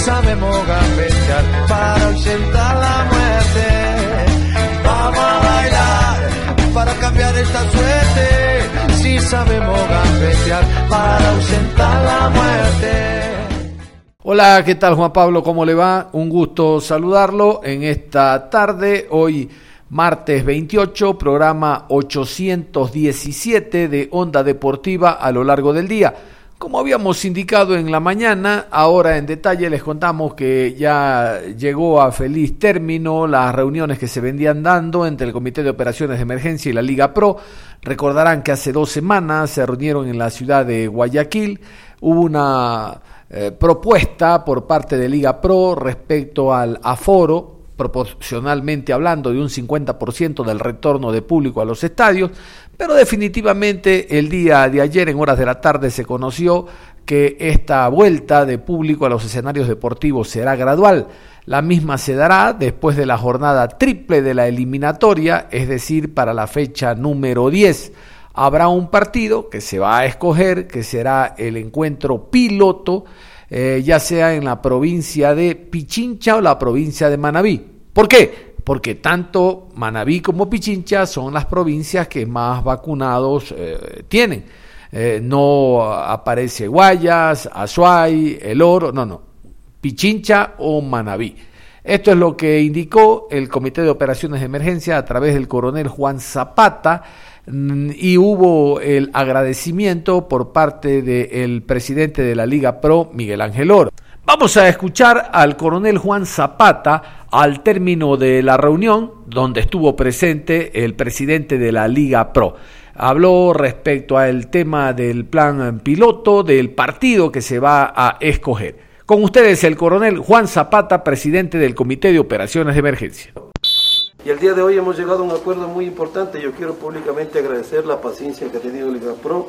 Sabemos gambetear para ausentar la muerte. Vamos a bailar para cambiar esta suerte. Si sabemos gambetear para ausentar la muerte. Hola, ¿qué tal Juan Pablo? ¿Cómo le va? Un gusto saludarlo en esta tarde. Hoy martes 28, programa 817 de Onda Deportiva a lo largo del día. Como habíamos indicado en la mañana, ahora en detalle les contamos que ya llegó a feliz término las reuniones que se vendían dando entre el Comité de Operaciones de Emergencia y la Liga Pro. Recordarán que hace dos semanas se reunieron en la ciudad de Guayaquil. Hubo una eh, propuesta por parte de Liga Pro respecto al aforo proporcionalmente hablando de un 50% del retorno de público a los estadios, pero definitivamente el día de ayer en horas de la tarde se conoció que esta vuelta de público a los escenarios deportivos será gradual. La misma se dará después de la jornada triple de la eliminatoria, es decir, para la fecha número 10. Habrá un partido que se va a escoger, que será el encuentro piloto, eh, ya sea en la provincia de Pichincha o la provincia de Manabí. ¿Por qué? Porque tanto Manabí como Pichincha son las provincias que más vacunados eh, tienen. Eh, no aparece Guayas, Azuay, El Oro, no, no, Pichincha o Manabí. Esto es lo que indicó el Comité de Operaciones de Emergencia a través del coronel Juan Zapata mm, y hubo el agradecimiento por parte del presidente de la Liga Pro, Miguel Ángel Oro. Vamos a escuchar al coronel Juan Zapata al término de la reunión donde estuvo presente el presidente de la Liga Pro. Habló respecto al tema del plan piloto del partido que se va a escoger. Con ustedes el coronel Juan Zapata, presidente del Comité de Operaciones de Emergencia. Y el día de hoy hemos llegado a un acuerdo muy importante. Yo quiero públicamente agradecer la paciencia que ha tenido Liga Pro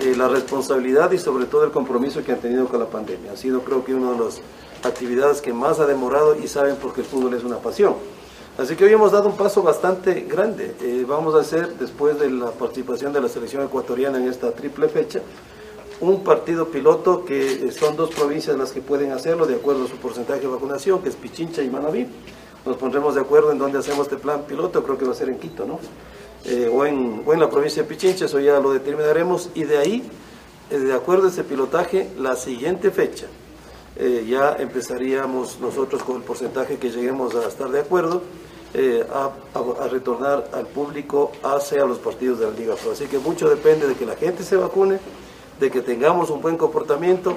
eh, la responsabilidad y sobre todo el compromiso que han tenido con la pandemia. Ha sido creo que una de las actividades que más ha demorado y saben porque el fútbol es una pasión. Así que hoy hemos dado un paso bastante grande. Eh, vamos a hacer, después de la participación de la selección ecuatoriana en esta triple fecha, un partido piloto que son dos provincias las que pueden hacerlo de acuerdo a su porcentaje de vacunación, que es Pichincha y Manabí. Nos pondremos de acuerdo en dónde hacemos este plan piloto, creo que va a ser en Quito, ¿no? Eh, o, en, o, en, la provincia de Pichincha, eso ya lo determinaremos, y de ahí, eh, de acuerdo a ese pilotaje, la siguiente fecha, eh, ya empezaríamos nosotros con el porcentaje que lleguemos a estar de acuerdo, a, a, retornar al público hacia los partidos de la Liga Pro. Así que mucho depende de que la gente se vacune, de que tengamos un buen comportamiento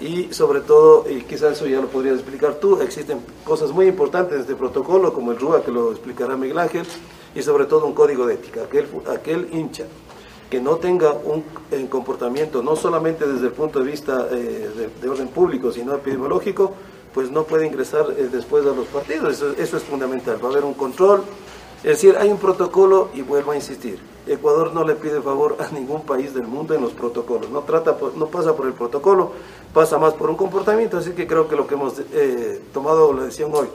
y sobre todo, y quizás eso ya lo podrías explicar tú, existen cosas muy importantes de este protocolo, como el RUA que lo explicará Miguel Ángel, y sobre todo un código de ética. Aquel, aquel hincha que no tenga un eh, comportamiento, no solamente desde el punto de vista eh, de, orden público, sino epidemiológico, pues no puede ingresar eh, después a los partidos. Eso, eso, es fundamental. Va a haber un control. Es decir, hay un protocolo y vuelvo a insistir. Ecuador no le pide favor a ningún país del mundo en los protocolos. No, trata no pasa por el protocolo, pasa más por un comportamiento. Así que creo que lo que hemos tomado la decisión hoy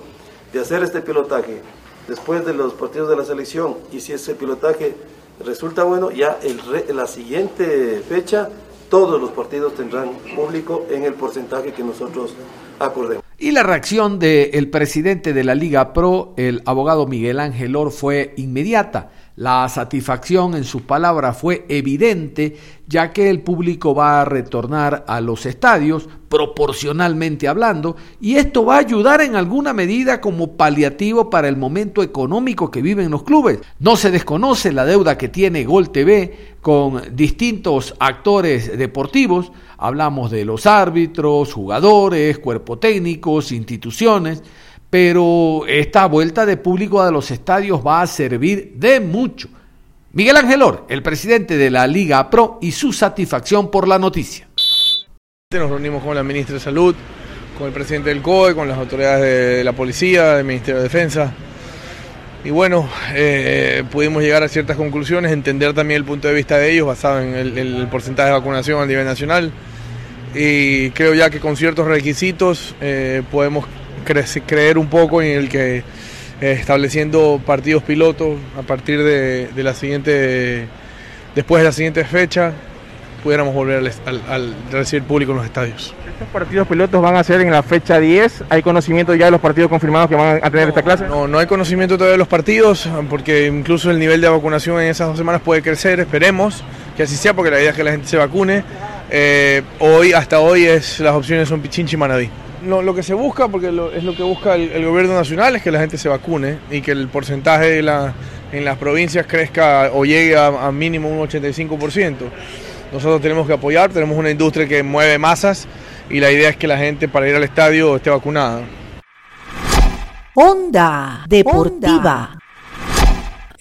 de hacer este pilotaje después de los partidos de la selección y si ese pilotaje resulta bueno, ya el la siguiente fecha todos los partidos tendrán público en el porcentaje que nosotros acordemos. Y la reacción del presidente de la Liga Pro, el abogado Miguel Ángel Or, fue inmediata. La satisfacción en sus palabras fue evidente, ya que el público va a retornar a los estadios, proporcionalmente hablando, y esto va a ayudar en alguna medida como paliativo para el momento económico que viven los clubes. No se desconoce la deuda que tiene Gol TV con distintos actores deportivos, hablamos de los árbitros, jugadores, cuerpo técnicos, instituciones, pero esta vuelta de público a los estadios va a servir de mucho. Miguel Angelor, el presidente de la Liga Pro, y su satisfacción por la noticia. Nos reunimos con la ministra de Salud, con el presidente del COE, con las autoridades de la policía, del Ministerio de Defensa. Y bueno, eh, pudimos llegar a ciertas conclusiones, entender también el punto de vista de ellos basado en el, porcentaje de vacunación a nivel nacional. Y creo ya que con ciertos requisitos eh, podemos creer un poco en el que eh, estableciendo partidos pilotos a partir de, la siguiente, después de la siguiente fecha, pudiéramos volver al, recibir público en los estadios. ¿Estos partidos pilotos van a ser en la fecha 10? ¿Hay conocimiento ya de los partidos confirmados que van a tener esta clase? No, no hay conocimiento todavía de los partidos, porque incluso el nivel de vacunación en esas dos semanas puede crecer, esperemos que así sea, porque la idea es que la gente se vacune. Eh, hoy, hasta hoy, es, las opciones son Pichinchi y Manadí. Lo, que se busca, porque es lo que busca el, gobierno nacional, es que la gente se vacune y que el porcentaje de la, en las provincias crezca o llegue a, a mínimo un 85%. Nosotros tenemos que apoyar, tenemos una industria que mueve masas y la idea es que la gente para ir al estadio esté vacunada. Onda Deportiva.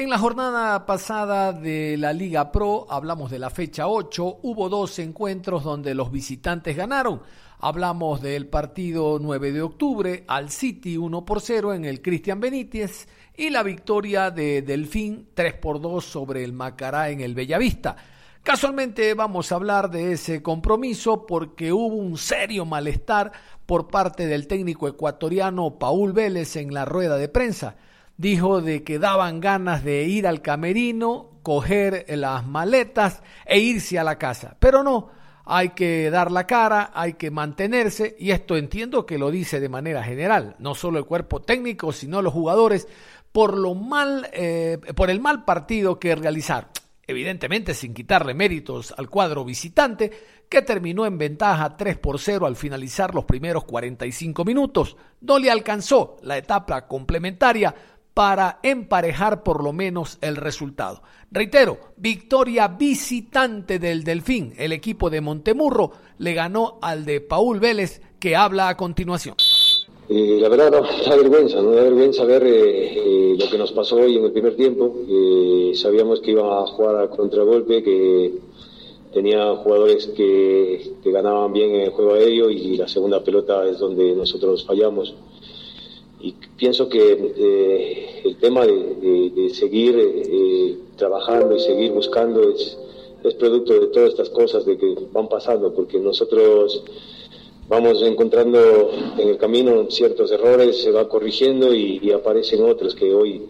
En la jornada pasada de la Liga Pro, hablamos de la fecha 8, hubo dos encuentros donde los visitantes ganaron. Hablamos del partido 9 de octubre al City 1 por 0 en el Cristian Benítez y la victoria de Delfín 3 por 2 sobre el Macará en el Bellavista. Casualmente vamos a hablar de ese compromiso porque hubo un serio malestar por parte del técnico ecuatoriano Paul Vélez en la rueda de prensa. Dijo de que daban ganas de ir al camerino, coger las maletas e irse a la casa. Pero no, hay que dar la cara, hay que mantenerse, y esto entiendo que lo dice de manera general, no solo el cuerpo técnico, sino los jugadores, por lo mal, eh, por el mal partido que realizaron evidentemente sin quitarle méritos al cuadro visitante, que terminó en ventaja 3 por 0 al finalizar los primeros 45 minutos. No le alcanzó la etapa complementaria para emparejar por lo menos el resultado. Reitero, victoria visitante del Delfín. El equipo de Montemurro le ganó al de Paul Vélez, que habla a continuación. la verdad, da vergüenza, no da vergüenza ver eh, eh, lo que nos pasó hoy en el primer tiempo. Eh, sabíamos que iba a jugar a contragolpe, que tenía jugadores que, ganaban bien en el juego aéreo y la segunda pelota es donde nosotros fallamos. Y pienso que el tema de, seguir trabajando y seguir buscando es, producto de todas estas cosas de que van pasando, porque nosotros vamos encontrando en el camino ciertos errores, se va corrigiendo y, aparecen otros que hoy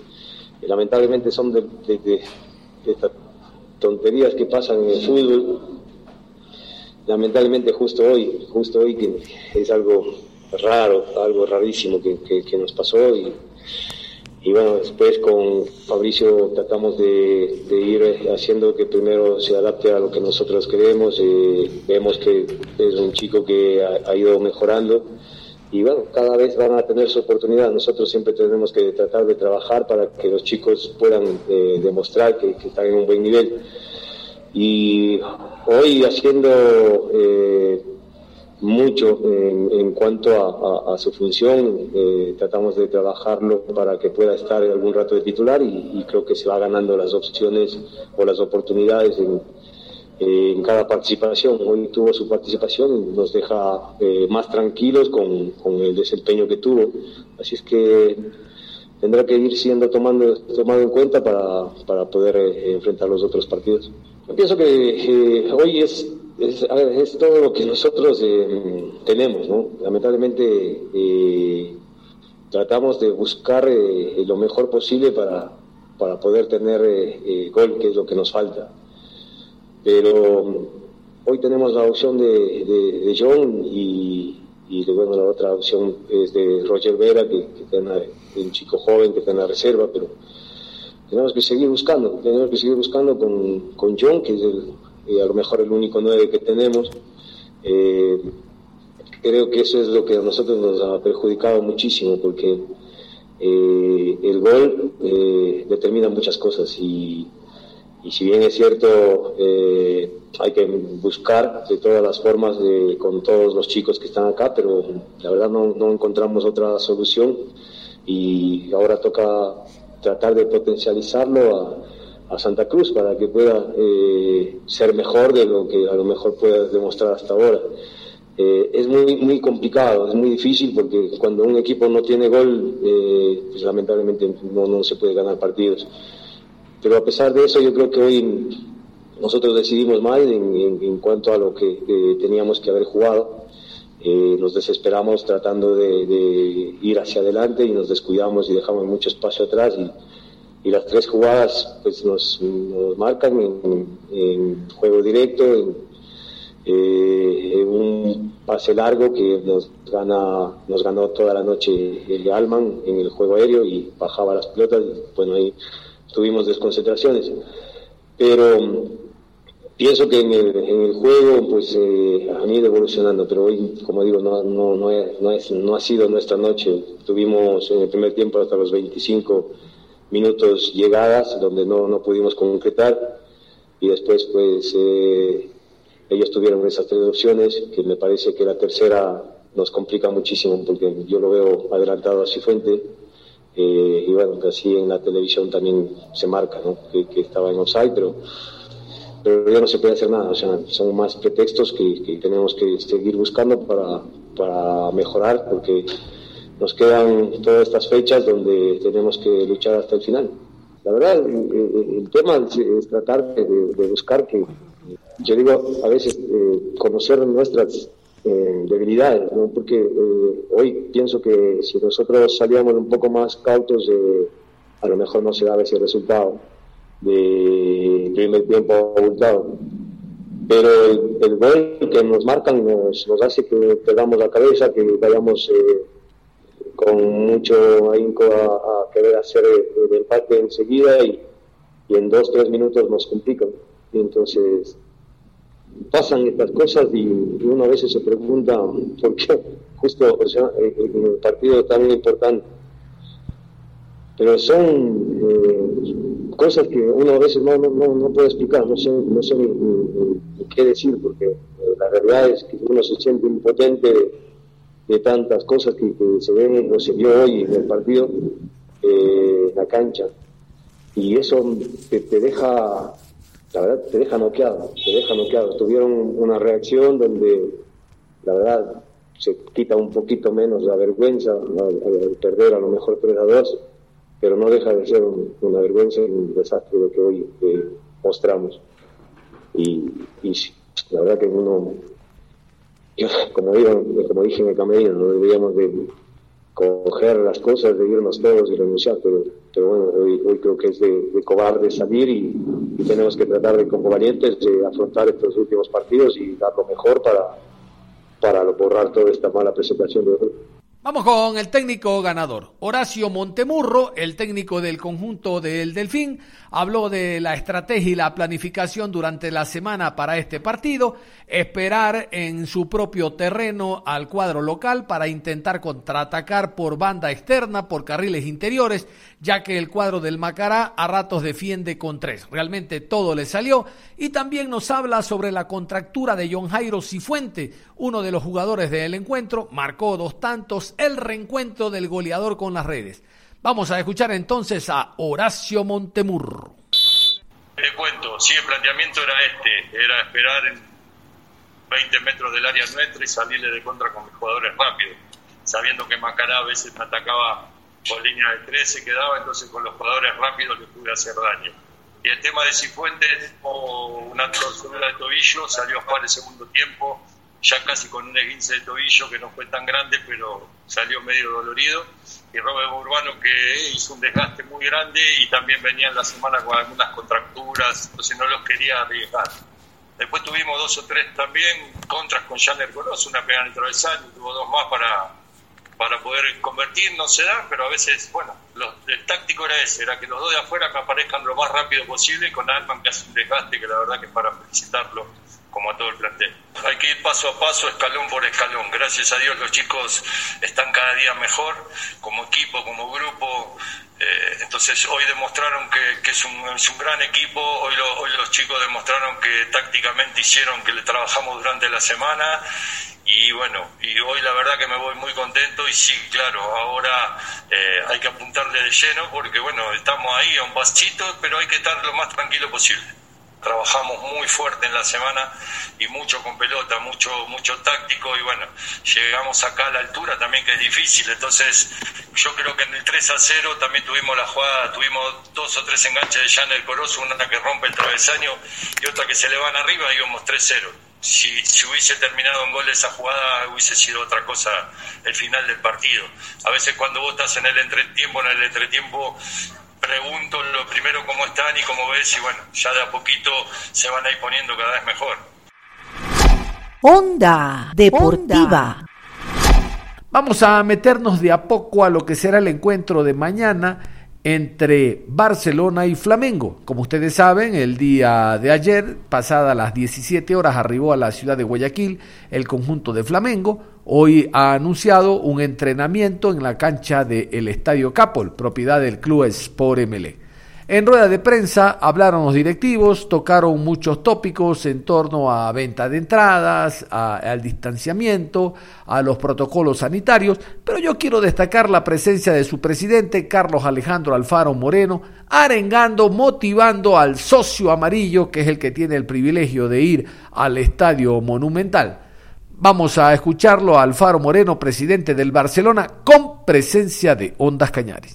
lamentablemente son de, estas tonterías que pasan en el fútbol. Lamentablemente justo hoy, justo hoy es algo raro, algo rarísimo que, nos pasó y, y bueno, después con Fabricio tratamos de, ir haciendo que primero se adapte a lo que nosotros queremos. Eh, vemos que es un chico que ha, ido mejorando y bueno, cada vez van a tener su oportunidad. Nosotros siempre tenemos que tratar de trabajar para que los chicos puedan eh, demostrar que, están en un buen nivel. Y hoy haciendo... Eh, mucho en, cuanto a, su función. Eh, tratamos de trabajarlo para que pueda estar algún rato de titular y, creo que se va ganando las opciones o las oportunidades en, cada participación. Hoy tuvo su participación nos deja eh, más tranquilos con, el desempeño que tuvo. Así es que tendrá que ir siendo tomando, tomado en cuenta para, para poder eh, enfrentar los otros partidos. Yo pienso que hoy es es, todo lo que nosotros eh, tenemos, ¿no? Lamentablemente eh, tratamos de buscar eh, lo mejor posible para, para poder tener gol, que es lo que nos falta. Pero hoy tenemos la opción de, de, John y, y bueno, la otra opción es de Roger Vera, que, que es un chico joven que está en la reserva, pero tenemos que seguir buscando, tenemos que seguir buscando con, con John, que es el a lo mejor el único 9 que tenemos. Eh, creo que eso es lo que a nosotros nos ha perjudicado muchísimo porque eh, el gol eh, determina muchas cosas y, y si bien es cierto, hay que buscar de todas las formas con todos los chicos que están acá, pero la verdad no, no encontramos otra solución y ahora toca tratar de potencializarlo a, a Santa Cruz para que pueda eh, ser mejor de lo que a lo mejor pueda demostrar hasta ahora. Eh, es muy, muy complicado, es muy difícil porque cuando un equipo no tiene gol, eh, pues lamentablemente no, no se puede ganar partidos. Pero a pesar de eso, yo creo que hoy nosotros decidimos mal en, en, cuanto a lo que teníamos que haber jugado. Nos desesperamos tratando de, ir hacia adelante y nos descuidamos y dejamos mucho espacio atrás y las tres jugadas pues nos, nos marcan en, juego directo, en, eh, en, un pase largo que nos gana nos ganó toda la noche el Alman en el juego aéreo y bajaba las pelotas bueno ahí tuvimos desconcentraciones. Pero pienso que en el, en el juego pues eh, han ido evolucionando, pero hoy, como digo, no, no, no, es, no, es, no ha sido nuestra noche. Tuvimos en el primer tiempo hasta los 25 minutos llegadas donde no, no pudimos concretar. Y después pues eh, ellos tuvieron esas tres opciones que me parece que la tercera nos complica muchísimo porque yo lo veo adelantado a Cifuente eh, y bueno, que así en la televisión también se marca, ¿no? que, que, estaba en offside, pero, pero ya no se puede hacer nada, o sea, son más pretextos que, que tenemos que seguir buscando para, para mejorar, porque nos quedan todas estas fechas donde tenemos que luchar hasta el final. La verdad, el, tema es, tratar de, buscar que, yo digo, a veces eh, conocer nuestras eh, debilidades, ¿no? porque eh, hoy pienso que si nosotros salíamos un poco más cautos, eh, a lo mejor no se daba ese resultado de primer tiempo abultado. Pero el, gol que nos marcan nos, nos hace que perdamos la cabeza, que vayamos con mucho ahínco a, a, querer hacer el, empate enseguida y, y en dos, tres minutos nos complican. Y entonces pasan estas cosas y uno a veces se pregunta por qué justo o sea, en un partido tan importante. Pero son eh, cosas que uno a veces no, no, no, puede explicar, no sé, no sé ni, qué decir, porque la realidad es que uno se siente impotente de, tantas cosas que, que, se ven o se vio hoy en el partido, eh, en la cancha. Y eso te, te deja la verdad te deja noqueado, te deja noqueado. Tuvieron una reacción donde, la verdad, se quita un poquito menos la vergüenza al, perder a lo mejor 3 a 2, pero no deja de ser un, una vergüenza y un desastre lo que hoy eh, mostramos. Y, y, la verdad que uno, yo, como, digo, como dije en el camerino, no deberíamos de coger las cosas, de irnos todos y renunciar, pero, pero bueno, hoy, hoy, creo que es de, de cobarde salir y, tenemos que tratar de, como valientes, de afrontar estos últimos partidos y dar lo mejor para, para borrar toda esta mala presentación de hoy. Vamos con el técnico ganador. Horacio Montemurro, el técnico del conjunto del Delfín, habló de la estrategia y la planificación durante la semana para este partido, esperar en su propio terreno al cuadro local para intentar contraatacar por banda externa, por carriles interiores, ya que el cuadro del Macará a ratos defiende con tres. Realmente todo le salió y también nos habla sobre la contractura de John Jairo Cifuente, uno de los jugadores del encuentro, marcó dos tantos, el reencuentro del goleador con las redes. Vamos a escuchar entonces a Horacio Montemurro. Le cuento, sí, el planteamiento era este, era esperar en 20 metros del área nuestra y salirle de contra con mis jugadores rápidos, sabiendo que Macará a veces me atacaba con línea de 13 quedaba, entonces con los jugadores rápidos le pude hacer daño. Y el tema de Cifuentes, o una torcedura de tobillo, salió a jugar el segundo tiempo, ya casi con un esguince de tobillo que no fue tan grande, pero salió medio dolorido. Y Robert Urbano que hizo un desgaste muy grande y también venía en la semana con algunas contracturas, entonces no los quería arriesgar. Después tuvimos dos o tres también contras con Janer Colos, una pega en el travesaño, tuvo dos más para, para poder convertir, no se da, pero a veces, bueno, los, el táctico era ese, era que los dos de afuera me aparezcan lo más rápido posible con Alman que hace un desgaste que la verdad que es para felicitarlo como a todo el plantel. Hay que ir paso a paso, escalón por escalón. Gracias a Dios los chicos están cada día mejor, como equipo, como grupo. Eh, entonces hoy demostraron que, es, un, es, un, gran equipo, hoy, hoy los chicos demostraron que tácticamente hicieron que le trabajamos durante la semana y bueno, y hoy la verdad que me voy muy contento y sí, claro, ahora eh, hay que apuntarle de lleno porque bueno, estamos ahí a un pasito, pero hay que estar lo más tranquilo posible. Trabajamos muy fuerte en la semana y mucho con pelota, mucho mucho táctico y bueno, llegamos acá a la altura también que es difícil, entonces yo creo que en el 3 a 0 también tuvimos la jugada, tuvimos dos o tres enganches de Jan el Corozo, una que rompe el travesaño y otra que se le van arriba íbamos 3-0 si, si, hubiese terminado en gol esa jugada hubiese sido otra cosa el final del partido. A veces cuando vos estás en el entretiempo, en el entretiempo pregunto lo primero cómo están y cómo ves y bueno, ya de a poquito se van a ir poniendo cada vez mejor. Onda Deportiva. Vamos a meternos de a poco a lo que será el encuentro de mañana entre Barcelona y Flamengo. Como ustedes saben, el día de ayer, pasada las 17 horas, arribó a la ciudad de Guayaquil el conjunto de Flamengo. Hoy ha anunciado un entrenamiento en la cancha del Estadio Capol, propiedad del club Sport MLE. En rueda de prensa hablaron los directivos, tocaron muchos tópicos en torno a venta de entradas, al distanciamiento, a los protocolos sanitarios, pero yo quiero destacar la presencia de su presidente, Carlos Alejandro Alfaro Moreno, arengando, motivando al socio amarillo, que es el que tiene el privilegio de ir al estadio monumental. Vamos a escucharlo a Alfaro Moreno, presidente del Barcelona, con presencia de Ondas Cañares.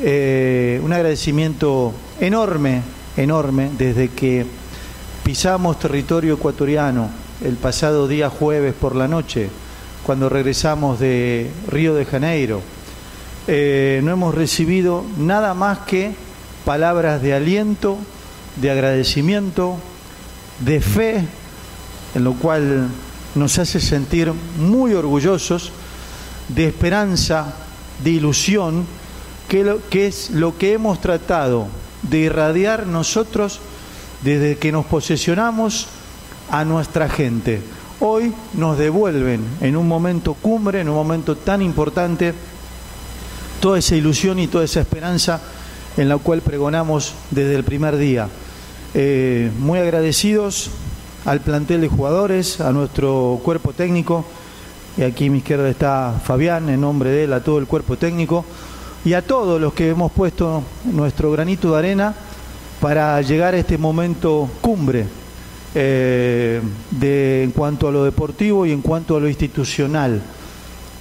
Eh, un agradecimiento enorme, enorme, desde que pisamos territorio ecuatoriano el pasado día jueves por la noche, cuando regresamos de Río de Janeiro. Eh, no hemos recibido nada más que palabras de aliento, de agradecimiento, de fe, en lo cual nos hace sentir muy orgullosos, de esperanza, de ilusión, que, es lo que hemos tratado de irradiar nosotros desde que nos posesionamos a nuestra gente. Hoy nos devuelven en un momento cumbre, en un momento tan importante, toda esa ilusión y toda esa esperanza en la cual pregonamos desde el primer día. Eh, muy agradecidos al plantel de jugadores, a nuestro cuerpo técnico, y aquí a mi izquierda está Fabián, en nombre de él, a todo el cuerpo técnico. Y a todos los que hemos puesto nuestro granito de arena para llegar a este momento cumbre eh, de, en cuanto a lo deportivo y en cuanto a lo institucional,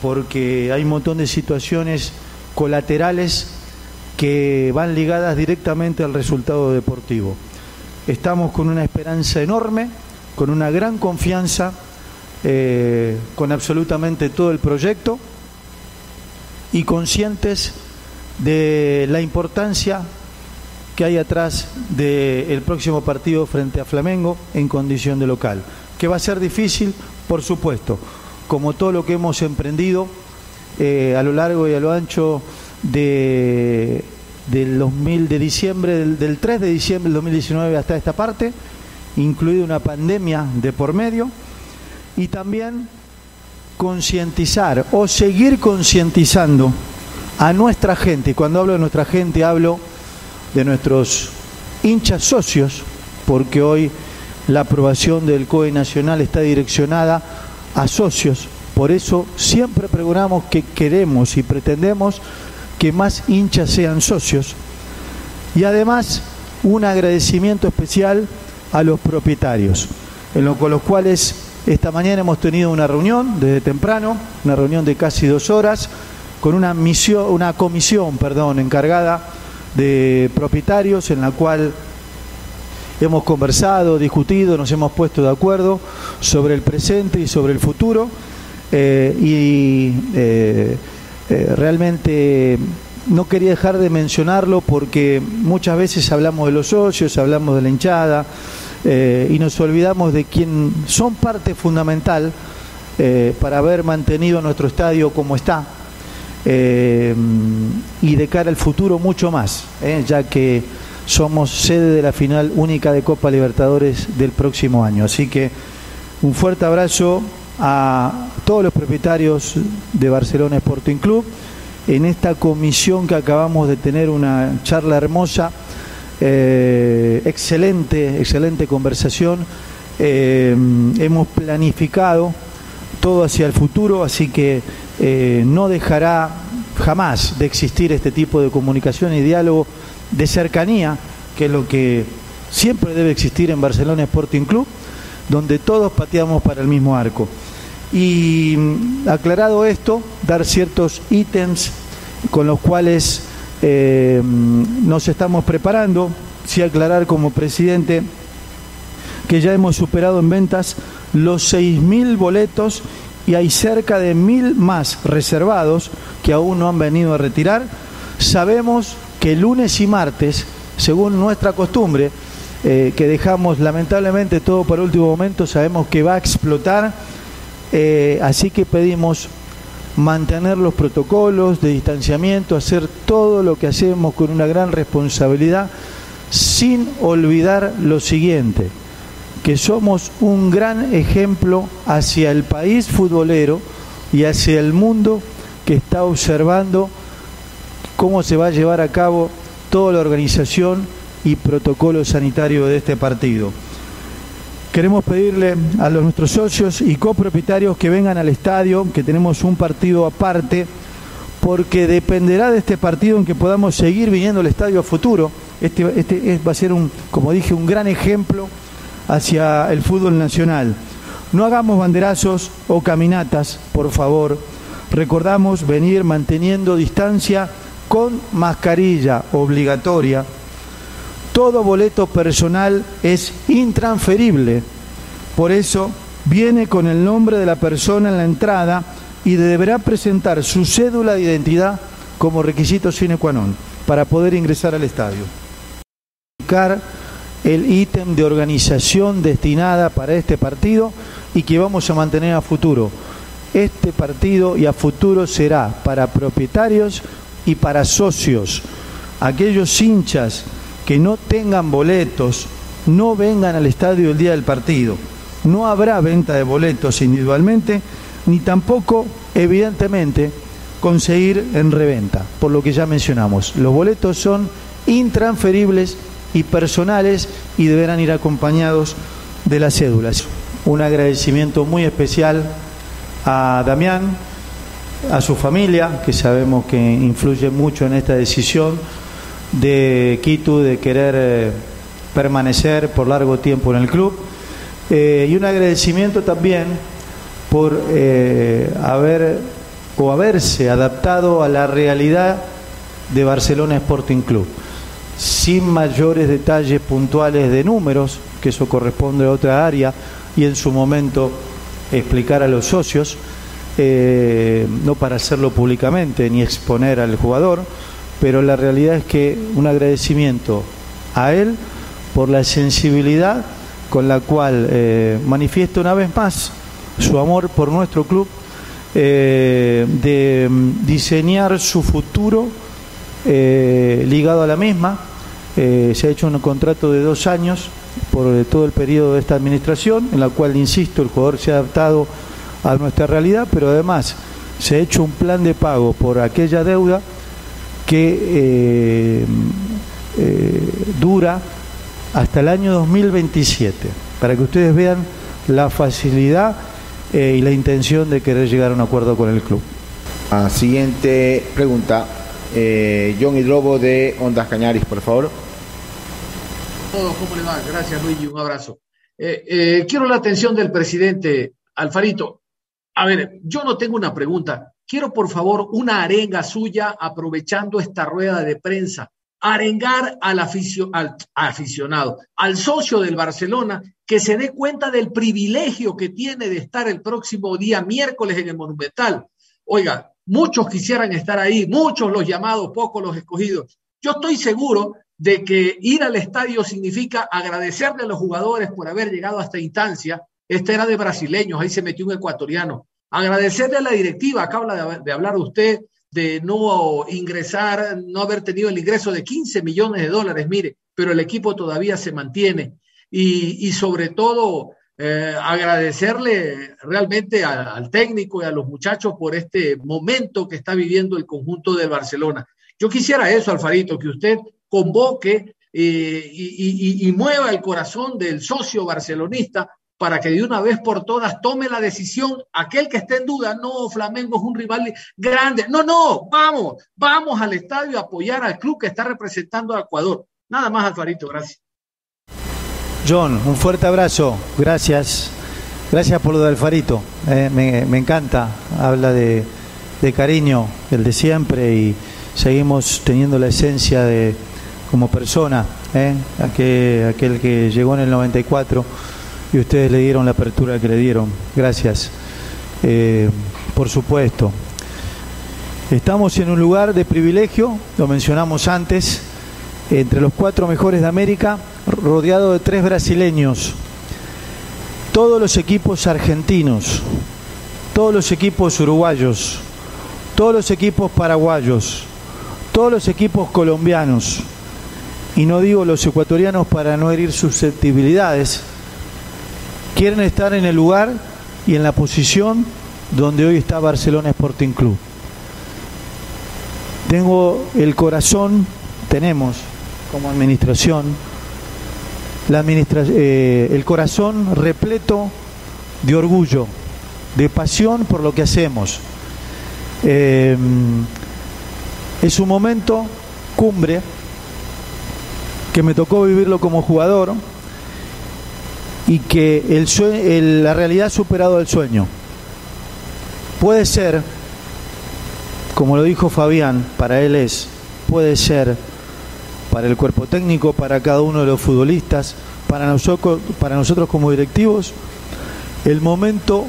porque hay un montón de situaciones colaterales que van ligadas directamente al resultado deportivo. Estamos con una esperanza enorme, con una gran confianza, eh, con absolutamente todo el proyecto y conscientes de la importancia que hay atrás del próximo partido frente a Flamengo en condición de local. Que va a ser difícil, por supuesto, como todo lo que hemos emprendido eh, a lo largo y a lo ancho de, del 2000 de diciembre, del, del 3 de diciembre del 2019 hasta esta parte, incluida una pandemia de por medio, y también concientizar o seguir concientizando a nuestra gente. Y cuando hablo de nuestra gente hablo de nuestros hinchas socios, porque hoy la aprobación del COE nacional está direccionada a socios. Por eso siempre pregonamos que queremos y pretendemos que más hinchas sean socios. Y además un agradecimiento especial a los propietarios, en lo, con los cuales esta mañana hemos tenido una reunión desde temprano, una reunión de casi dos horas, con una misión, una comisión, perdón, encargada de propietarios en la cual hemos conversado, discutido, nos hemos puesto de acuerdo sobre el presente y sobre el futuro eh, y eh, eh, realmente no quería dejar de mencionarlo porque muchas veces hablamos de los socios, hablamos de la hinchada y nos olvidamos de quien son parte fundamental para haber mantenido nuestro estadio como está, eh, y de cara al futuro mucho más, eh, ya que somos sede de la final única de Copa Libertadores del próximo año. Así que un fuerte abrazo a todos los propietarios de Barcelona Sporting Club en esta comisión que acabamos de tener una charla hermosa, eh, excelente, excelente conversación. Eh, hemos planificado todo hacia el futuro, así que eh, no dejará jamás de existir este tipo de comunicación y diálogo de cercanía, que es lo que siempre debe existir en Barcelona Sporting Club, donde todos pateamos para el mismo arco. Y mm, aclarado esto, dar ciertos ítems con los cuales eh, mm, nos estamos preparando, sí aclarar como presidente que ya hemos superado en ventas los 6.000 boletos y hay cerca de 1.000 más reservados que aún no han venido a retirar. Sabemos que lunes y martes, según nuestra costumbre, eh, que dejamos lamentablemente todo para último momento, sabemos que va a explotar, eh, así que pedimos mantener los protocolos de distanciamiento, hacer todo lo que hacemos con una gran responsabilidad, sin olvidar lo siguiente, que somos un gran ejemplo hacia el país futbolero y hacia el mundo que está observando cómo se va a llevar a cabo toda la organización y protocolo sanitario de este partido. Queremos pedirle a nuestros socios y copropietarios que vengan al estadio, que tenemos un partido aparte, porque dependerá de este partido en que podamos seguir viniendo al estadio a futuro. Este, este va a ser, un, como dije, un gran ejemplo hacia el fútbol nacional. No hagamos banderazos o caminatas, por favor. Recordamos venir manteniendo distancia con mascarilla obligatoria. Todo boleto personal es intransferible. Por eso viene con el nombre de la persona en la entrada y deberá presentar su cédula de identidad como requisito sine qua non para poder ingresar al estadio. El ítem de organización destinada para este partido y que vamos a mantener a futuro. Este partido y a futuro será para propietarios y para socios, aquellos hinchas que no tengan boletos, no vengan al estadio el día del partido. No habrá venta de boletos individualmente, ni tampoco, evidentemente, conseguir en reventa, por lo que ya mencionamos. Los boletos son intransferibles y personales y deberán ir acompañados de las cédulas. Un agradecimiento muy especial a Damián, a su familia, que sabemos que influye mucho en esta decisión de Quito de querer eh, permanecer por largo tiempo en el club. Eh, y un agradecimiento también por eh, haber o haberse adaptado a la realidad de Barcelona Sporting Club, sin mayores detalles puntuales de números, que eso corresponde a otra área, y en su momento explicar a los socios, no para hacerlo públicamente ni exponer al jugador, pero la realidad es que un agradecimiento a él por la sensibilidad con la cual eh, manifiesta una vez más su amor por nuestro club, eh, de mm, diseñar su futuro ligado a la misma. se ha hecho un contrato de dos años por todo el periodo de esta administración, en la cual, insisto, el jugador se ha adaptado a nuestra realidad, pero además se ha hecho un plan de pago por aquella deuda que eh, eh, dura hasta el año 2027, para que ustedes vean la facilidad eh, y la intención de querer llegar a un acuerdo con el club. Ah, siguiente pregunta, John Hidrobo de Ondas Cañaris, por favor. Todos, ¿cómo le va? Gracias Luigi, un abrazo. quiero la atención del presidente Alfarito. A ver, yo no tengo una pregunta. Quiero, por favor, una arenga suya aprovechando esta rueda de prensa. Arengar al, al aficionado, al socio del Barcelona, que se dé cuenta del privilegio que tiene de estar el próximo día miércoles en el Monumental. Oiga, muchos quisieran estar ahí, muchos los llamados, pocos los escogidos. Yo estoy seguro de que ir al estadio significa agradecerle a los jugadores por haber llegado a esta instancia, este era de brasileños, ahí se metió un ecuatoriano. Agradecerle a la directiva, acaba de, hablar usted de no ingresar, no haber tenido el ingreso de 15 millones de dólares, mire, pero el equipo todavía se mantiene. Y, sobre todo, eh, agradecerle realmente al técnico y a los muchachos por este momento que está viviendo el conjunto del Barcelona. Yo quisiera eso, Alfarito, que usted convoque eh, y, mueva el corazón del socio barcelonista para que de una vez por todas tome la decisión, aquel que esté en duda, no, Flamengo es un rival grande, no, no, vamos, vamos al estadio a apoyar al club que está representando a Ecuador. Nada más, Alfarito, gracias. John, un fuerte abrazo, gracias, gracias por lo de Alfarito, eh, me, encanta, habla de, de cariño, el de siempre y seguimos teniendo la esencia de como persona, ¿eh? aquel, aquel que llegó en el 94 y ustedes le dieron la apertura que le dieron. Gracias. Eh, por supuesto. Estamos en un lugar de privilegio, lo mencionamos antes, entre los cuatro mejores de América, rodeado de tres brasileños. Todos los equipos argentinos, todos los equipos uruguayos, todos los equipos paraguayos, todos los equipos colombianos, y no digo los ecuatorianos para no herir susceptibilidades, quieren estar en el lugar y en la posición donde hoy está Barcelona Sporting Club. Tengo el corazón, tenemos como administración, eh, el corazón repleto de orgullo, de pasión por lo que hacemos. Eh, es un momento cumbre que me tocó vivirlo como jugador y que el, la realidad ha superado el sueño. Puede ser, como lo dijo Fabián, para él es, puede ser para el cuerpo técnico, para cada uno de los futbolistas, para nosotros, para nosotros como directivos, el momento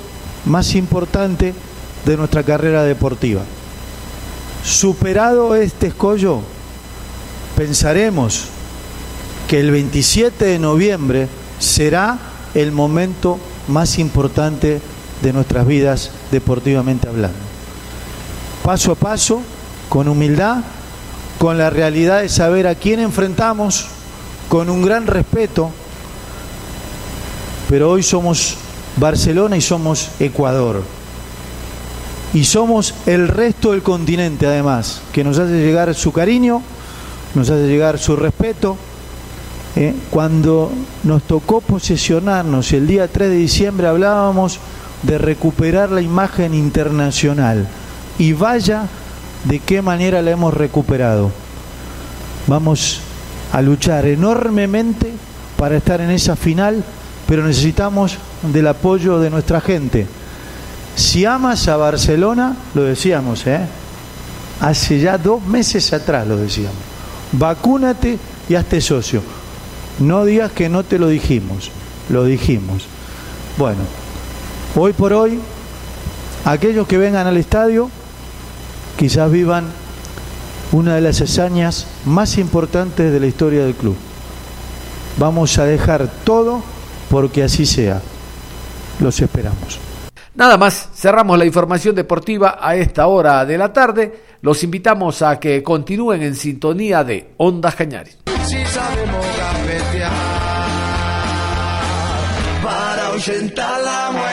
más importante de nuestra carrera deportiva. Superado este escollo, pensaremos que el 27 de noviembre será el momento más importante de nuestras vidas deportivamente hablando. Paso a paso, con humildad, con la realidad de saber a quién enfrentamos, con un gran respeto, pero hoy somos Barcelona y somos Ecuador. Y somos el resto del continente además, que nos hace llegar su cariño, nos hace llegar su respeto, ¿eh? cuando nos tocó posesionarnos el día 3 de diciembre hablábamos de recuperar la imagen internacional y vaya de qué manera la hemos recuperado. Vamos a luchar enormemente para estar en esa final, pero necesitamos del apoyo de nuestra gente. Si amas a Barcelona, lo decíamos, ¿eh? hace ya dos meses atrás lo decíamos, vacúnate y hazte socio. No digas que no te lo dijimos, lo dijimos. Bueno, hoy por hoy, aquellos que vengan al estadio quizás vivan una de las hazañas más importantes de la historia del club. Vamos a dejar todo porque así sea. Los esperamos. Nada más, cerramos la información deportiva a esta hora de la tarde. Los invitamos a que continúen en sintonía de Ondas Cañares si sabemos ahuyentar la muerte.